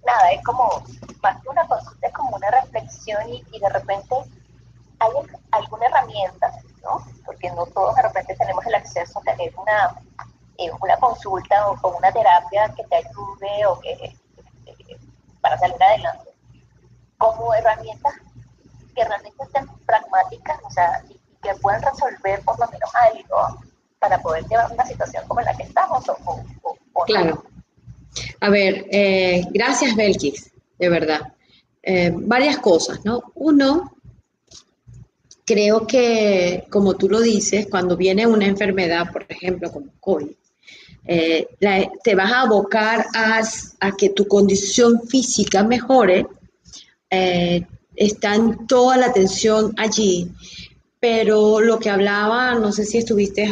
nada, es como, más que una consulta, es como una reflexión y, y de repente hay alguna herramienta, ¿no? Porque no todos de repente tenemos el acceso a tener una, eh, una consulta o, con una terapia que te ayude o que, eh, para salir adelante. Herramientas que realmente estén pragmáticas, o sea, y, que puedan resolver por lo menos algo para poder llevar una situación como la que estamos o, Claro. A ver, eh, gracias Belkis, de verdad. Eh, varias cosas, ¿no? Uno, creo que, como tú lo dices, cuando viene una enfermedad, por ejemplo, como COVID, eh, te vas a abocar a, a, que tu condición física mejore, está en toda la atención allí pero lo que hablaba, no sé si estuviste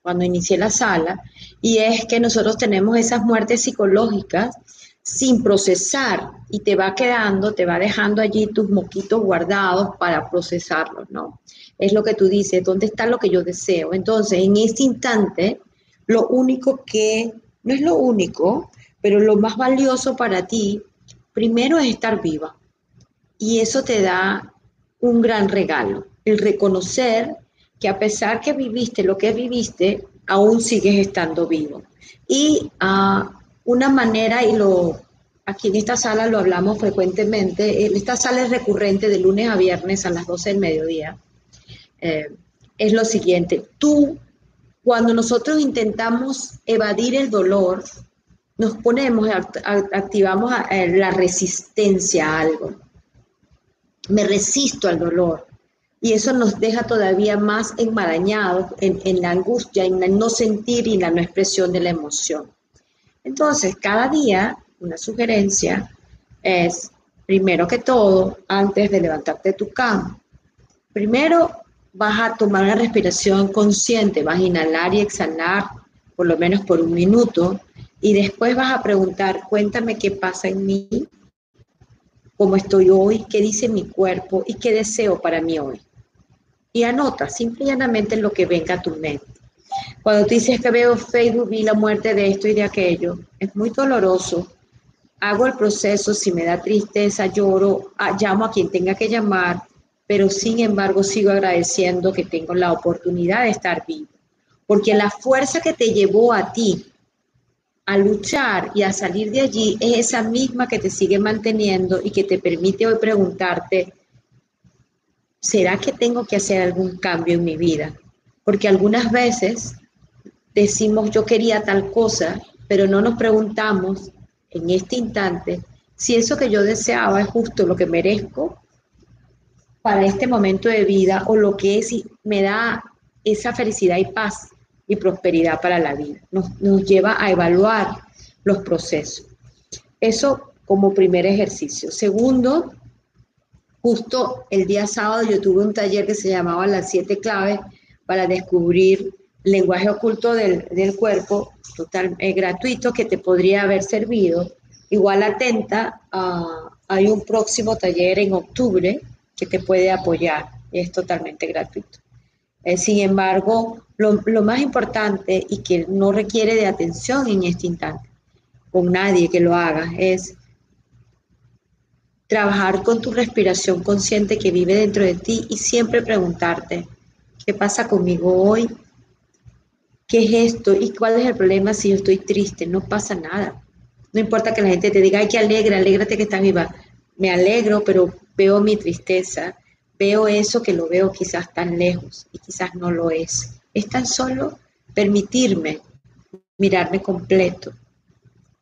cuando inicié la sala, y es que nosotros tenemos esas muertes psicológicas sin procesar y te va quedando, te va dejando allí tus moquitos guardados para procesarlos, ¿no? Es lo que tú dices, ¿dónde está lo que yo deseo? Entonces, en este instante, lo único que, no es lo único, pero lo más valioso para ti, primero es estar viva. Y eso te da un gran regalo el reconocer que a pesar que viviste lo que viviste, aún sigues estando vivo. Y uh, una manera, y lo, aquí en esta sala lo hablamos frecuentemente, esta sala es recurrente de lunes a viernes a las 12 del mediodía, eh, es lo siguiente, tú, cuando nosotros intentamos evadir el dolor, nos ponemos, activamos eh, la resistencia a algo. Me resisto al dolor. Y eso nos deja todavía más enmarañados en, la angustia, en el no sentir y la no expresión de la emoción. Entonces, cada día, una sugerencia es, primero que todo, antes de levantarte de tu cama, primero vas a tomar una respiración consciente, vas a inhalar y exhalar por lo menos por un minuto y después vas a preguntar, cuéntame qué pasa en mí, cómo estoy hoy, qué dice mi cuerpo y qué deseo para mí hoy. Y anota simple y llanamente lo que venga a tu mente. Cuando tú dices que veo Facebook, vi la muerte de esto y de aquello, es muy doloroso. Hago el proceso, si me da tristeza, lloro, llamo a quien tenga que llamar, pero sin embargo sigo agradeciendo que tengo la oportunidad de estar vivo. Porque la fuerza que te llevó a ti a luchar y a salir de allí es esa misma que te sigue manteniendo y que te permite hoy preguntarte, ¿será que tengo que hacer algún cambio en mi vida? Porque algunas veces decimos yo quería tal cosa, pero no nos preguntamos en este instante si eso que yo deseaba es justo lo que merezco para este momento de vida o lo que es me da esa felicidad y paz y prosperidad para la vida. Nos, lleva a evaluar los procesos. Eso como primer ejercicio. Segundo, justo el día sábado yo tuve un taller que se llamaba Las siete claves para descubrir lenguaje oculto del, cuerpo, total, eh, gratuito, que te podría haber servido. Igual atenta, hay un próximo taller en octubre que te puede apoyar, es totalmente gratuito. Eh, sin embargo, lo, más importante y que no requiere de atención en este instante, con nadie que lo haga, es trabajar con tu respiración consciente que vive dentro de ti y siempre preguntarte, ¿qué pasa conmigo hoy? ¿Qué es esto? ¿Y cuál es el problema si yo estoy triste? No pasa nada. No importa que la gente te diga, ay, que alegra, alégrate que estás viva. Me alegro, pero veo mi tristeza, veo eso que lo veo quizás tan lejos y quizás no lo es. Es tan solo permitirme mirarme completo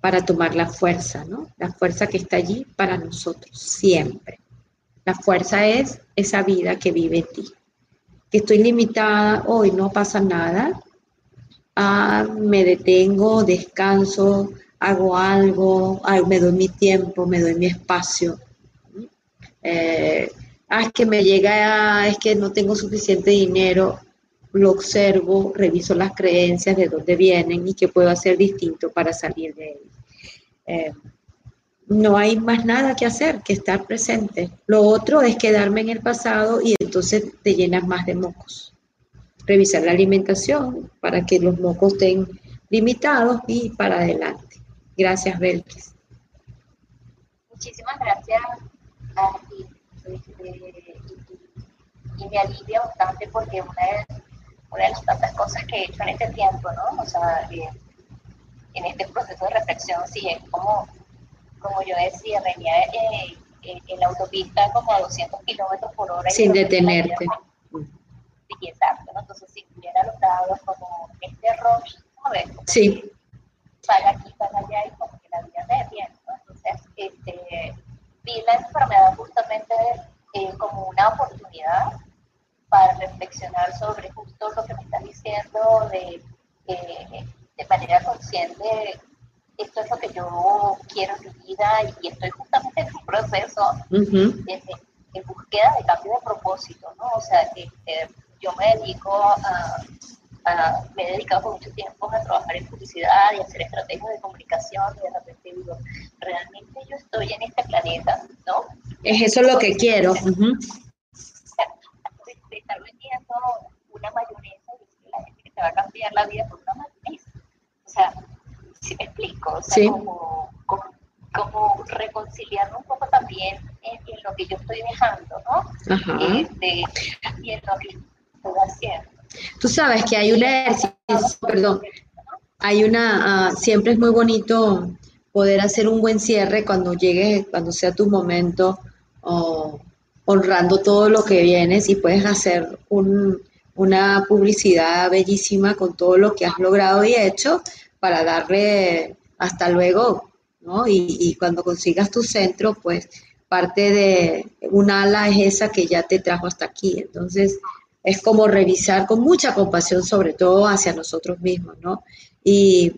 para tomar la fuerza, ¿no? La fuerza que está allí para nosotros, siempre. La fuerza es esa vida que vive ti. Que estoy limitada, hoy no pasa nada. Ah, me detengo, descanso, hago algo, me doy mi tiempo, me doy mi espacio. Eh, ah, es que me llega, es que no tengo suficiente dinero lo observo, reviso las creencias de dónde vienen y qué puedo hacer distinto para salir de él. Eh, no hay más nada que hacer que estar presente. Lo otro es quedarme en el pasado y entonces te llenas más de mocos. Revisar la alimentación para que los mocos estén limitados y para adelante. Gracias, Belkis. Muchísimas gracias a ti. Este, y me alivia bastante porque una de una de las tantas cosas que he hecho en este tiempo, ¿no? O sea, eh, en este proceso de reflexión, sí, es como, como yo decía, venía eh, en la autopista como a 200 kilómetros por hora. Sin detenerte. Sí, exacto, ¿no? Entonces, si hubiera logrado como este rush, ¿sabes? Sí. Para aquí, para allá, y como que la vida me detiene, ¿no? Entonces, este, vi la enfermedad justamente eh, como una oportunidad para reflexionar sobre justo lo que me estás diciendo de, de manera consciente esto es lo que yo quiero en mi vida y estoy justamente en un proceso de, búsqueda de cambio de propósito, ¿no? O sea, que yo me dedico a, me he dedicado mucho tiempo a trabajar en publicidad y hacer estrategias de comunicación y de repente digo, realmente yo estoy en este planeta, ¿no? Es eso lo que quiero estar vendiendo una mayonesa y la gente que te va a cambiar la vida por una mayonesa. O sea, si me explico, o sea, como, como, reconciliarme un poco también en, lo que yo estoy dejando, ¿no? Este, y en lo que estoy haciendo. Tú sabes que hay una perdón, hay una, uh, siempre es muy bonito poder hacer un buen cierre cuando llegue, cuando sea tu momento, honrando todo lo que vienes y puedes hacer una publicidad bellísima con todo lo que has logrado y hecho para darle hasta luego, ¿no? Y, y cuando consigas tu centro, pues parte de un ala es esa que ya te trajo hasta aquí. Entonces, es como revisar con mucha compasión, sobre todo hacia nosotros mismos, ¿no? Y,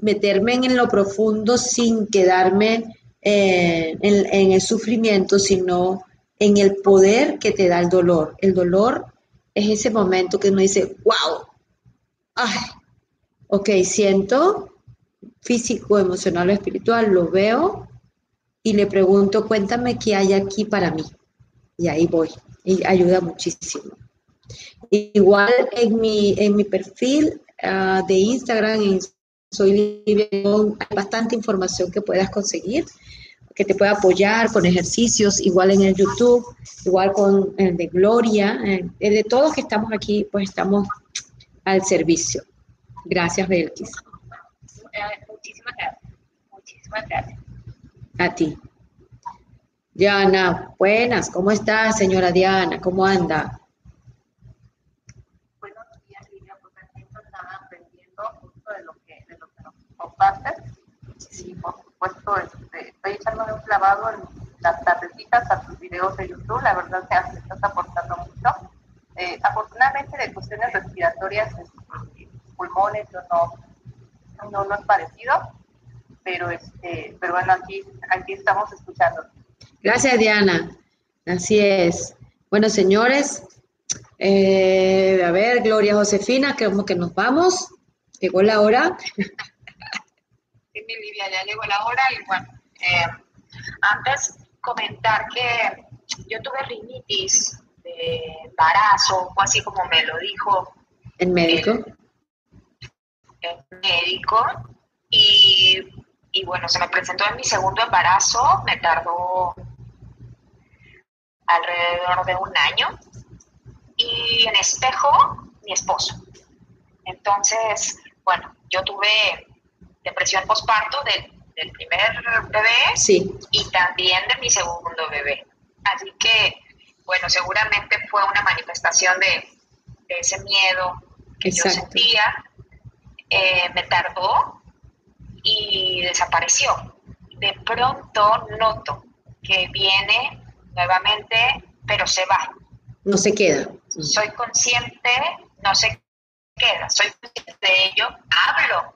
meterme en lo profundo sin quedarme eh, en, el sufrimiento, sino en el poder que te da el dolor. El dolor es ese momento que uno dice, wow, ay, ok, siento físico, emocional o espiritual, lo veo y le pregunto, cuéntame qué hay aquí para mí. Y ahí voy y ayuda muchísimo. Igual en mi, en mi perfil ah, de Instagram, Soy Libre, hay bastante información que puedas conseguir, que te pueda apoyar con ejercicios, igual en el YouTube, igual con el de Gloria, de todos que estamos aquí, pues estamos al servicio. Gracias, Belkis. Muchísimas gracias. Muchísimas gracias. A ti. Diana, buenas, ¿cómo está, señora Diana? ¿Cómo anda? Buenos días, Lidia, pues aquí estaba aprendiendo justo de lo que, de lo que nos compartes. Sí, por supuesto, este, estoy echándome un clavado en las tardecitas a tus videos de YouTube, la verdad que estás aportando mucho. Eh, afortunadamente de cuestiones respiratorias, este, pulmones, no, no, no es parecido, pero este, pero bueno, aquí, aquí estamos escuchando. Gracias, Diana. Así es. Bueno, señores, eh, a ver, Gloria Josefina, como que nos vamos. Llegó la hora. Sí, mi Livia, ya llegó la hora y bueno, eh, antes comentar que yo tuve rinitis de embarazo, o así como me lo dijo el médico. el médico, y y bueno, se me presentó en mi segundo embarazo, me tardó alrededor de un año y en espejo mi esposo. Entonces, bueno, yo tuve depresión postparto del, primer bebé sí. y también de mi segundo bebé. Así que, bueno, seguramente fue una manifestación de, ese miedo que yo sentía. Eh, me tardó y desapareció. De pronto noto que viene nuevamente, pero se va. No se queda. Soy consciente, no se queda. Soy consciente de ello. Hablo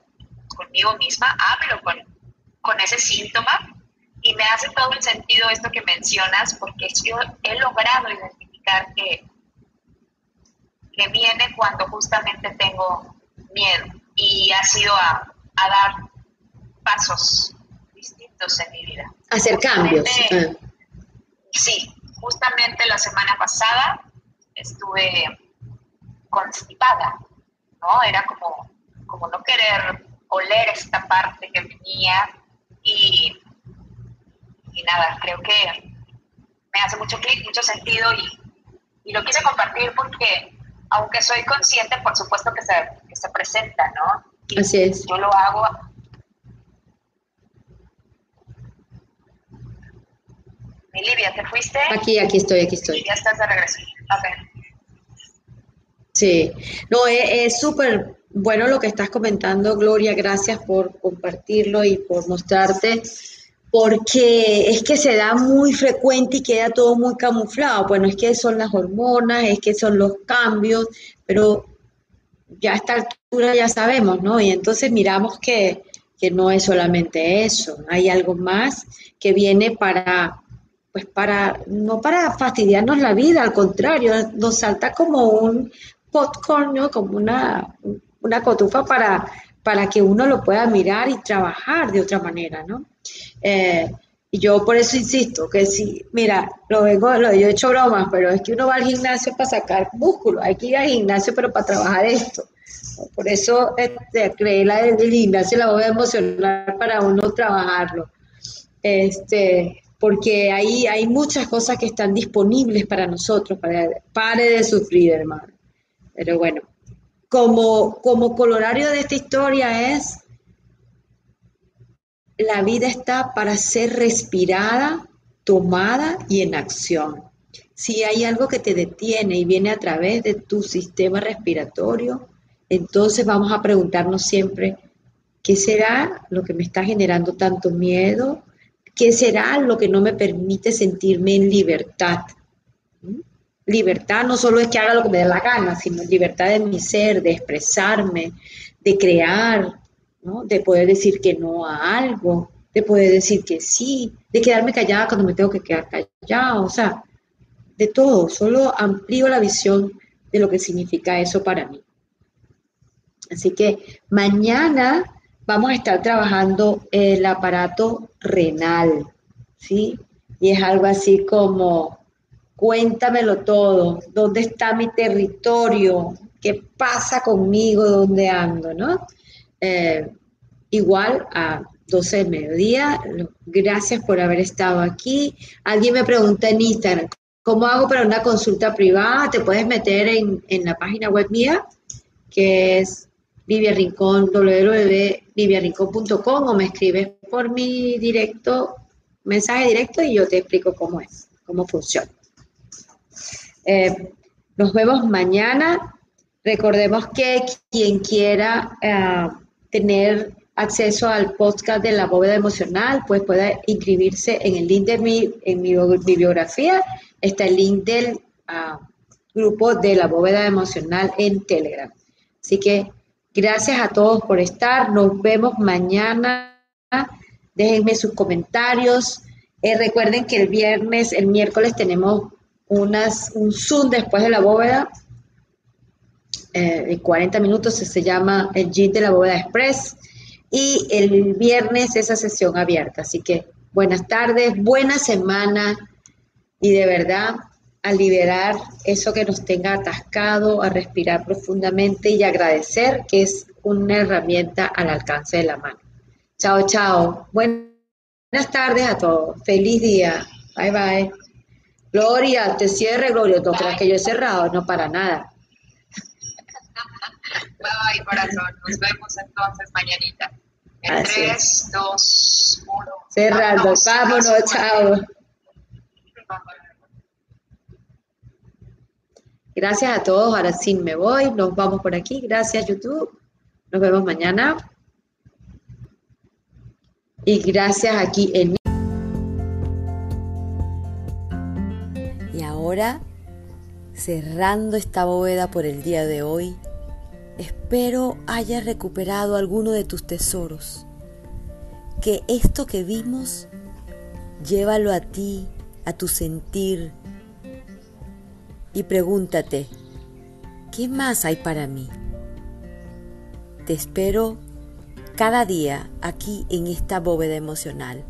conmigo misma, hablo con, con ese síntoma y me hace todo el sentido esto que mencionas porque yo he logrado identificar que, que viene cuando justamente tengo miedo y ha sido a, a dar pasos distintos en mi vida. Hacer cambios. Ah. Sí, justamente la semana pasada estuve constipada, ¿no? Era como, como no querer oler esta parte que venía y, y nada, creo que me hace mucho clic, mucho sentido y, y, lo quise compartir porque aunque soy consciente, por supuesto que se, que se presenta, ¿no? Así es. Yo lo hago Livia, ¿te fuiste? Aquí, aquí estoy, aquí estoy. Ya estás de regreso. Sí, no, es súper bueno lo que estás comentando, Gloria. Gracias por compartirlo y por mostrarte, porque es que se da muy frecuente y queda todo muy camuflado. Bueno, es que son las hormonas, es que son los cambios, pero ya a esta altura ya sabemos, ¿no? Y entonces miramos que, que no es solamente eso, hay algo más que viene para pues para, no para fastidiarnos la vida, al contrario, nos salta como un popcorn, ¿no? como una, una cotufa para, para que uno lo pueda mirar y trabajar de otra manera, ¿no? Eh, y yo por eso insisto que si, mira, lo vengo, lo, he hecho bromas, pero es que uno va al gimnasio para sacar músculo, hay que ir al gimnasio pero para trabajar esto. Por eso este, creé la del gimnasio la voy a emocionar para uno trabajarlo. Este, porque ahí hay muchas cosas que están disponibles para nosotros, para, pare de sufrir, hermano. Pero bueno, como, como colorario de esta historia es la vida está para ser respirada, tomada y en acción. Si hay algo que te detiene y viene a través de tu sistema respiratorio, entonces vamos a preguntarnos siempre, ¿qué será lo que me está generando tanto miedo? ¿Qué será lo que no me permite sentirme en libertad? ¿Mm? Libertad no solo es que haga lo que me dé la gana, sino libertad de mi ser, de expresarme, de crear, de poder decir que no a algo, de poder decir que sí, de quedarme callada cuando me tengo que quedar callada, o sea, de todo, solo amplío la visión de lo que significa eso para mí. Así que mañana vamos a estar trabajando el aparato renal, ¿sí? Y es algo así como, cuéntamelo todo, ¿dónde está mi territorio? ¿Qué pasa conmigo? ¿Dónde ando? ¿No? Eh, igual a 12 del mediodía. Gracias por haber estado aquí. Alguien me pregunta en Instagram, ¿cómo hago para una consulta privada? Te puedes meter en, en la página web mía, que es Vivia Rincón, www.viviarincón.com o me escribes por mi directo, mensaje directo y yo te explico cómo es, cómo funciona. Eh, nos vemos mañana. Recordemos que quien quiera eh, tener acceso al podcast de la bóveda emocional, pues puede inscribirse en el link de mi, en mi bibliografía. Está el link del ah, grupo de la bóveda emocional en Telegram. Así que Gracias a todos por estar. Nos vemos mañana. Déjenme sus comentarios. Eh, recuerden que el viernes, el miércoles tenemos un Zoom después de la bóveda. Eh, 40 minutos se llama el Gym de la bóveda express. Y el viernes esa sesión abierta. Así que buenas tardes, buena semana. Y de verdad, a liberar eso que nos tenga atascado, a respirar profundamente y agradecer que es una herramienta al alcance de la mano. Chao, chao. Buenas tardes a todos. Feliz día. Bye, bye. Gloria, te cierre, Gloria. ¿Tú crees que yo he cerrado? No, para nada. Bye, corazón. Nos vemos entonces mañanita. En 3, 2, 1. Cerrando. Vámonos, chao. Gracias a todos. Ahora sí me voy. Nos vamos por aquí. Gracias, YouTube. Nos vemos mañana. Y gracias aquí en... Y ahora, cerrando esta bóveda por el día de hoy, espero hayas recuperado alguno de tus tesoros. Que esto que vimos, llévalo a ti, a tu sentir, y pregúntate, ¿qué más hay para mí? Te espero cada día aquí en esta bóveda emocional